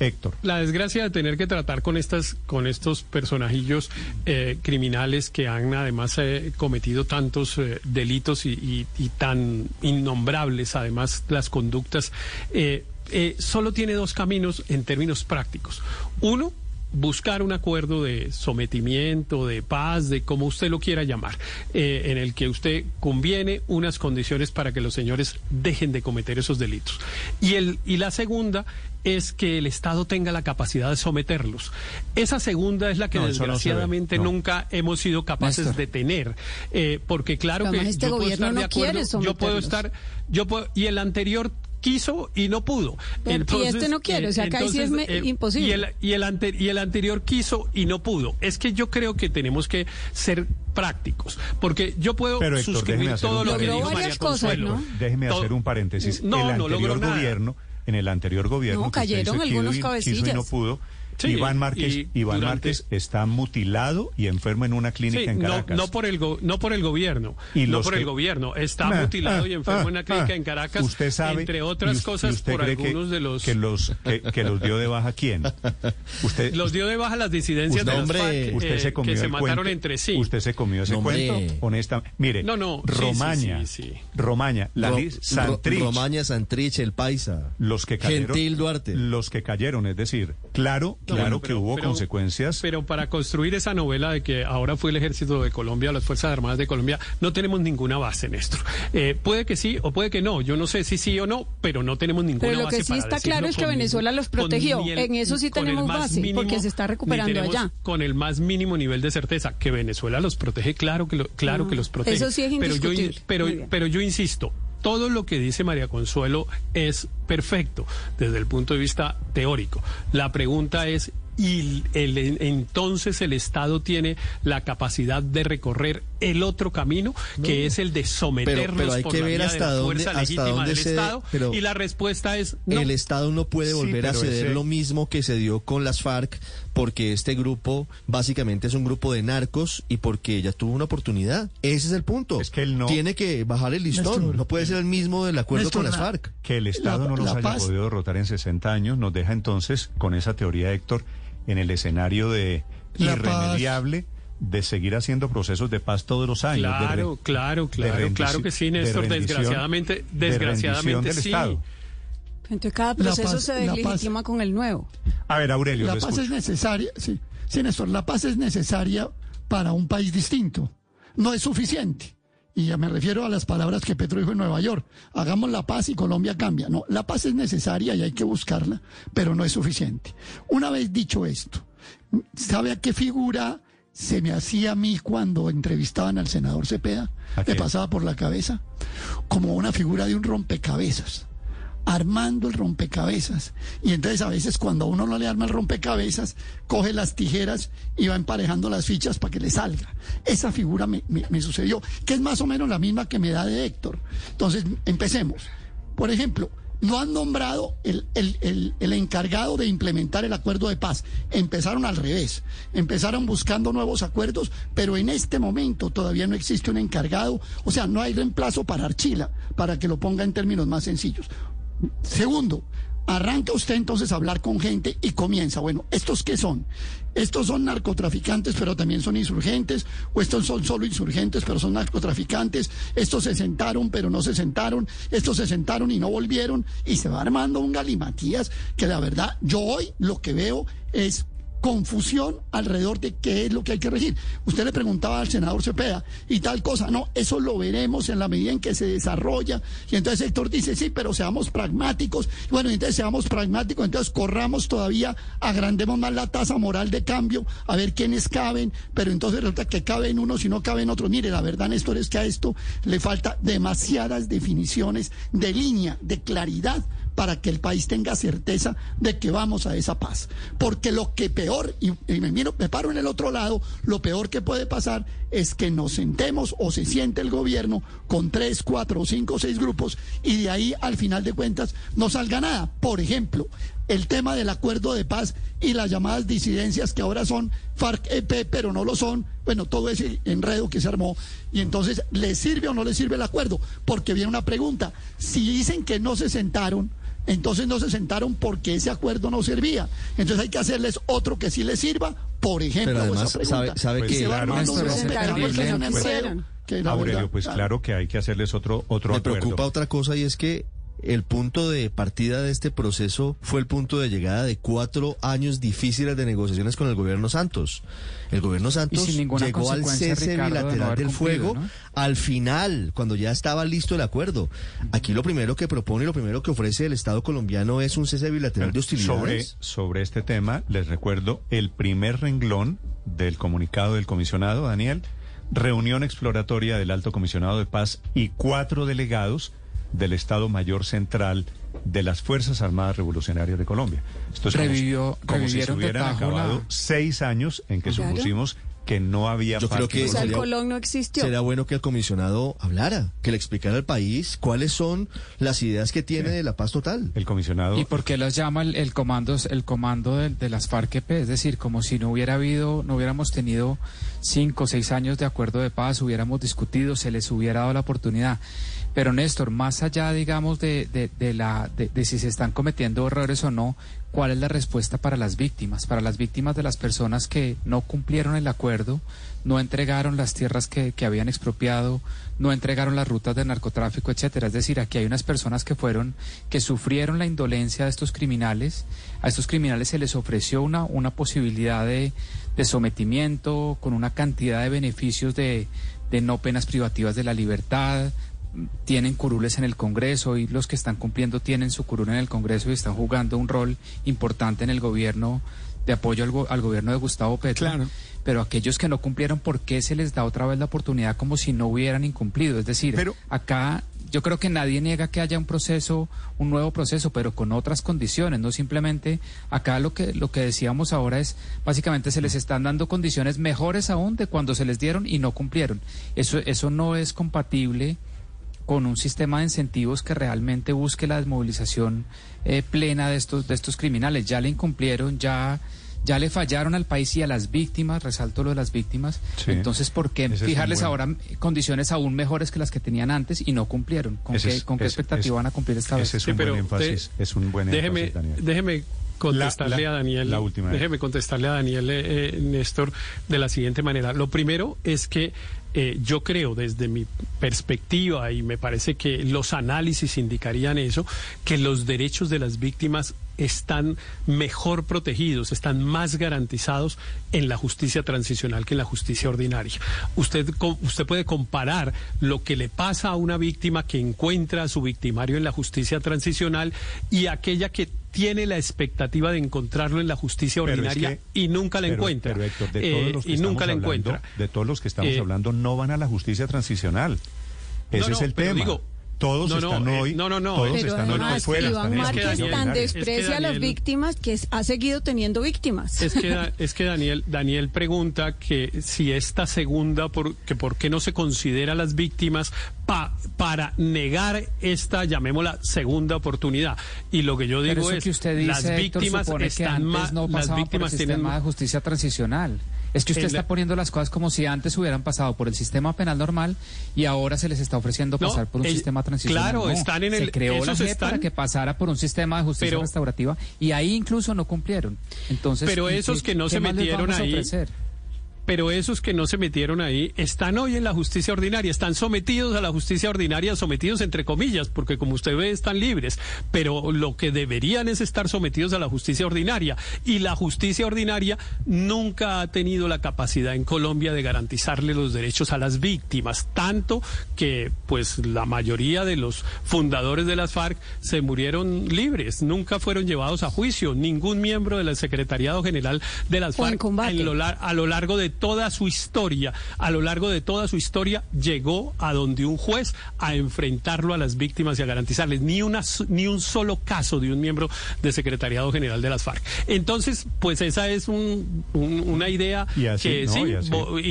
Héctor. La desgracia de tener que tratar con estas, con estos personajillos eh, criminales que han además eh, cometido tantos eh, delitos y, y, tan innombrables, además las conductas, solo tiene dos caminos en términos prácticos. Uno, buscar un acuerdo de sometimiento, de paz, de como usted lo quiera llamar, eh, en el que usted conviene unas condiciones para que los señores dejen de cometer esos delitos. Y, el, y la segunda es que el Estado tenga la capacidad de someterlos. Esa segunda es la que desgraciadamente nunca hemos sido capaces de tener, eh, porque claro que este yo puedo estar de acuerdo, yo puedo estar, yo puedo, y el anterior quiso y no pudo. Entonces, y este no quiere, o sea, acá sí es eh, imposible. Y el, y, el y el anterior quiso y no pudo. Es que yo creo que tenemos que ser prácticos, porque yo puedo suscribir todo lo que dijo María Consuelo. Déjeme hacer un paréntesis. No, el anterior gobierno, en el anterior gobierno, no, cayeron algunos cabecillas. y no pudo Iván Márquez, Iván Márquez está mutilado y enfermo en una clínica en Caracas. No, por el no por el gobierno, y no por el gobierno, está mutilado y enfermo en una clínica en Caracas. Usted sabe, entre otras cosas por algunos de los que los que, los dio de baja quién. Usted los dio de baja las disidencias de hombre, FARC, usted eh, se comió que se mataron entre sí. Usted se comió ese cuento, honestamente. Mire, no, no, Romaña, Romaña, la Santrich, Romaña, Santrich, el Paisa, los que cayeron, Gentil Duarte, los que cayeron, es decir, claro, claro que hubo consecuencias. Pero para construir esa novela de que ahora fue el ejército de Colombia, las Fuerzas Armadas de Colombia, no tenemos ninguna base, Néstor. Eh, puede que sí o puede que no. Yo no sé si sí o no, pero no tenemos ninguna base. Pero lo que sí está claro es que Venezuela los protegió. en eso sí tenemos base, porque se está recuperando allá. Con el más mínimo nivel de certeza que Venezuela los protege, claro que lo, claro que los protege. Eso sí es indiscutible. Pero yo, pero, pero yo insisto, todo lo que dice María Consuelo es perfecto desde el punto de vista teórico. La pregunta es y el, entonces el Estado tiene la capacidad de recorrer el otro camino, que es el de someternos pero, hay por que la ver hasta de dónde, fuerza legítima del Estado. y la respuesta es no. El Estado no puede volver a ceder lo mismo que se dio con las FARC, porque este grupo básicamente es un grupo de narcos y porque ya tuvo una oportunidad. Ese es el punto. Es que él no... Tiene que bajar el listón. no puede ser el mismo del acuerdo con las FARC. Que el Estado no los haya podido derrotar en 60 años nos deja entonces, con esa teoría, Héctor, en el escenario de irremediable de seguir haciendo procesos de paz todos los años. Claro, claro, claro, claro que sí, Néstor. desgraciadamente, desgraciadamente sí. Estado. Entonces cada proceso se deslegitima con el nuevo. A ver, Aurelio. La paz es necesaria, sí, sí, Néstor, la paz es necesaria para un país distinto. No es suficiente. Y ya me refiero a las palabras que Petro dijo en Nueva York. Hagamos la paz y Colombia cambia. No, la paz es necesaria y hay que buscarla, pero no es suficiente. Una vez dicho esto, ¿sabe a qué figura se me hacía a mí cuando entrevistaban al senador Cepeda? Le pasaba por la cabeza como una figura de un rompecabezas armando el rompecabezas. Y entonces a veces cuando a uno no le arma el rompecabezas, coge las tijeras y va emparejando las fichas para que le salga. Esa figura me, sucedió, que es más o menos la misma que me da de Héctor. Entonces, empecemos. Por ejemplo, no han nombrado el, el, encargado de implementar el acuerdo de paz. Empezaron al revés. Empezaron buscando nuevos acuerdos, pero en este momento todavía no existe un encargado. O sea, no hay reemplazo para Archila, para que lo ponga en términos más sencillos. Segundo, arranca usted entonces a hablar con gente y comienza, bueno, ¿estos qué son? ¿Estos son narcotraficantes pero también son insurgentes? ¿O estos son solo insurgentes pero son narcotraficantes? ¿Estos se sentaron pero no se sentaron? ¿Estos se sentaron y no volvieron? Y se va armando un galimatías que la verdad yo hoy lo que veo es confusión alrededor de qué es lo que hay que regir. Usted le preguntaba al senador Cepeda y tal cosa, no, eso lo veremos en la medida en que se desarrolla. Y entonces Héctor dice, sí, pero seamos pragmáticos. bueno, entonces seamos pragmáticos, entonces corramos todavía, agrandemos más la tasa moral de cambio, a ver quiénes caben, pero entonces resulta que caben unos y no caben otros. Mire, la verdad, Néstor, es que a esto le falta demasiadas definiciones de línea, de claridad para que el país tenga certeza de que vamos a esa paz. Porque lo que peor, y, me, miro, me paro en el otro lado, lo peor que puede pasar es que nos sentemos o se siente el gobierno con tres, cuatro, cinco, seis grupos y de ahí al final de cuentas no salga nada. Por ejemplo, el tema del acuerdo de paz y las llamadas disidencias que ahora son FARC-EP, pero no lo son, bueno, todo ese enredo que se armó. Y entonces, ¿le sirve o no le sirve el acuerdo? Porque viene una pregunta. Si dicen que no se sentaron, Entonces no se sentaron porque ese acuerdo no servía. Entonces hay que hacerles otro que sí les sirva, por ejemplo. Pero además, sabe, sabe Pues que... claro, Aurelio, pues claro que hay que hacerles otro, otro Me acuerdo. preocupa otra cosa y es que el punto de partida de este proceso fue el punto de llegada de cuatro años difíciles de negociaciones con el gobierno Santos. El gobierno Santos llegó al cese Ricardo, bilateral no del fuego ¿no? al final, cuando ya estaba listo el acuerdo. Aquí lo primero que propone y lo primero que ofrece el Estado colombiano es un cese bilateral de sobre, hostilidades. sobre este tema, les recuerdo el primer renglón del comunicado del comisionado, Daniel, reunión exploratoria del alto comisionado de paz y cuatro delegados del Estado Mayor Central de las Fuerzas Armadas Revolucionarias de Colombia. Esto es como si- Revivió- como, si se hubieran acabado la- seis años en que Claro. supusimos que no había Yo creo que O sea, el sería- Colón no existió. Será bueno que el comisionado hablara, que le explicara al país cuáles son las ideas que tiene de la paz total. El comisionado ¿Y por qué los llama el, el comando, el comando de, de las FARC-EP? Es decir, como si no hubiera habido, no hubiéramos tenido cinco o seis años de acuerdo de paz, hubiéramos discutido, se les hubiera dado la oportunidad. Pero Néstor, más allá, digamos, de, de, de la, de, de si se están cometiendo errores o no, ¿cuál es la respuesta para las víctimas? Para las víctimas de las personas que no cumplieron el acuerdo, no entregaron las tierras que, que habían expropiado, no entregaron las rutas de narcotráfico, etcétera. Es decir, aquí hay unas personas que fueron, que sufrieron la indolencia de estos criminales. A estos criminales se les ofreció una, una posibilidad de, de sometimiento con una cantidad de beneficios de, de no penas privativas de la libertad. Tienen curules en el Congreso y los que están cumpliendo tienen su curul en el Congreso y están jugando un rol importante en el gobierno de apoyo al, go- al gobierno de Gustavo Petro. Claro. Pero aquellos que no cumplieron, ¿por qué se les da otra vez la oportunidad como si no hubieran incumplido? Es decir, Pero- acá yo creo que nadie niega que haya un proceso, un nuevo proceso, pero con otras condiciones, no simplemente acá lo que lo que decíamos ahora es básicamente se les están dando condiciones mejores aún de cuando se les dieron y no cumplieron. Eso eso no es compatible con un sistema de incentivos que realmente busque la desmovilización eh, plena de estos de estos criminales. Ya le incumplieron, ya ya le fallaron al país y a las víctimas, resalto lo de las víctimas. Sí. Entonces, ¿por qué fijarles buen- ahora condiciones aún mejores que las que tenían antes y no cumplieron? ¿Con Ese qué, es- con qué ese- expectativa ese- van a cumplir esta vez? Ese es Sí, un pero buen énfasis. es un buen déjeme, énfasis, Daniel. déjeme contestarle La- la- a Daniel. la última. Déjeme contestarle a Daniel, eh, eh, Néstor, de la siguiente manera. Lo primero es que eh, yo creo, desde mi perspectiva, y me parece que los análisis indicarían eso, que los derechos de las víctimas están mejor protegidos, están más garantizados en la justicia transicional que en la justicia ordinaria. Usted, usted puede comparar lo que le pasa a una víctima que encuentra a su victimario en la justicia transicional y aquella que tiene la expectativa de encontrarlo en la justicia Pero es ordinaria que- y nunca la pero- encuentra. Pero Héctor, de Eh, todos los que y nunca la hablando, encuentra. De todos los que estamos Eh, hablando, no van a la justicia transicional. Ese No, es no, el pero tema. digo, todos no, no, están eh, hoy. no, no, no, Todos Pero están hoy fuera. Iván están Márquez tan desprecia a las víctimas que es- ha seguido teniendo víctimas. Es que, Da- es que Daniel, Daniel pregunta que si esta segunda, por, que por qué no se considera a las víctimas pa- para negar esta, llamémosla, segunda oportunidad. Y lo que yo digo es, que usted dice, las Héctor, víctimas supone que están antes más, no las pasaban por el víctimas tienen sistema de más- justicia transicional. Es que usted está poniendo las cosas como si antes hubieran pasado por el sistema penal normal y ahora se les está ofreciendo No, pasar por un el- sistema transicional. claro, No, están en Se el- creó la JEP para que pasara por un sistema de justicia Pero- restaurativa y ahí incluso no cumplieron. Entonces, Pero ¿y esos qué- que no se metieron ahí, ofrecer? Pero esos que no se metieron ahí están hoy en la justicia ordinaria, están sometidos a la justicia ordinaria, sometidos entre comillas, porque como usted ve están libres, pero lo que deberían es estar sometidos a la justicia ordinaria y la justicia ordinaria nunca ha tenido la capacidad en Colombia de garantizarle los derechos a las víctimas, tanto que pues la mayoría de los fundadores de las FARC se murieron libres, nunca fueron llevados a juicio, ningún miembro del secretariado general de las O FARC en lo a lo largo de toda su historia, a lo largo de toda su historia, llegó a donde un juez a enfrentarlo a las víctimas y a garantizarles ni una ni un solo caso de un miembro del secretariado general de las FARC. Entonces, pues esa es un- un- una idea así, que no, sí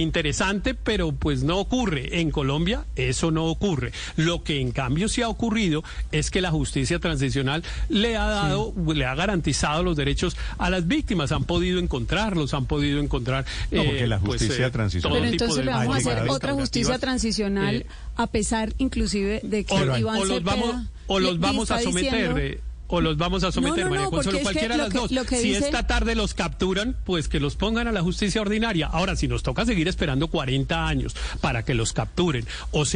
interesante, pero pues no ocurre en Colombia. Eso no ocurre. Lo que en cambio sí ha ocurrido es que la justicia transicional le ha dado, le ha garantizado los derechos a las víctimas. Han podido encontrarlos, han podido encontrar. No, la pues, justicia transicional- todo Pero entonces de le vamos a hacer otra justicia restaurativas, transicional, eh, a pesar inclusive de que o, Iván o los Cepeda vamos o los vamos a someter diciendo- eh, o los vamos a someter, María Consuelo, cualquiera de las dos. si esta tarde los capturan, pues que los pongan a la justicia ordinaria. Ahora, si nos toca seguir esperando 40 años para que los capturen o se